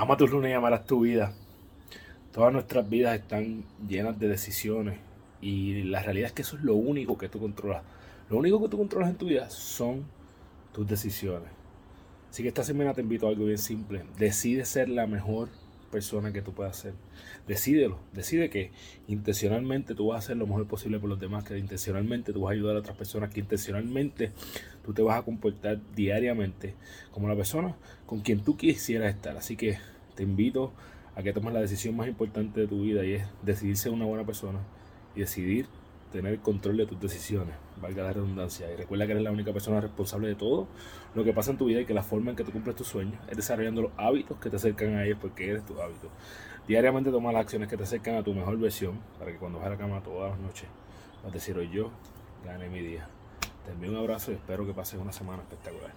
Ama tus lunes y amarás tu vida. Todas nuestras vidas están llenas de decisiones y la realidad es que eso es lo único que tú controlas. Lo único que tú controlas en tu vida son tus decisiones. Así que esta semana te invito a algo bien simple. Decide ser la mejor persona que tú puedas ser. Decídelo. Decide que intencionalmente tú vas a hacer lo mejor posible por los demás, que intencionalmente tú vas a ayudar a otras personas, que intencionalmente tú te vas a comportar diariamente como la persona con quien tú quisieras estar. Así que te invito a que tomes la decisión más importante de tu vida y es decidir ser una buena persona y decidir tener control de tus decisiones, valga la redundancia. Y recuerda que eres la única persona responsable de todo lo que pasa en tu vida y que la forma en que tú cumples tus sueños es desarrollando los hábitos que te acercan a ellos porque eres tu hábito. Diariamente toma las acciones que te acercan a tu mejor versión para que cuando vas a la cama todas las noches vas a decir hoy yo gané mi día. Te envío un abrazo y espero que pases una semana espectacular.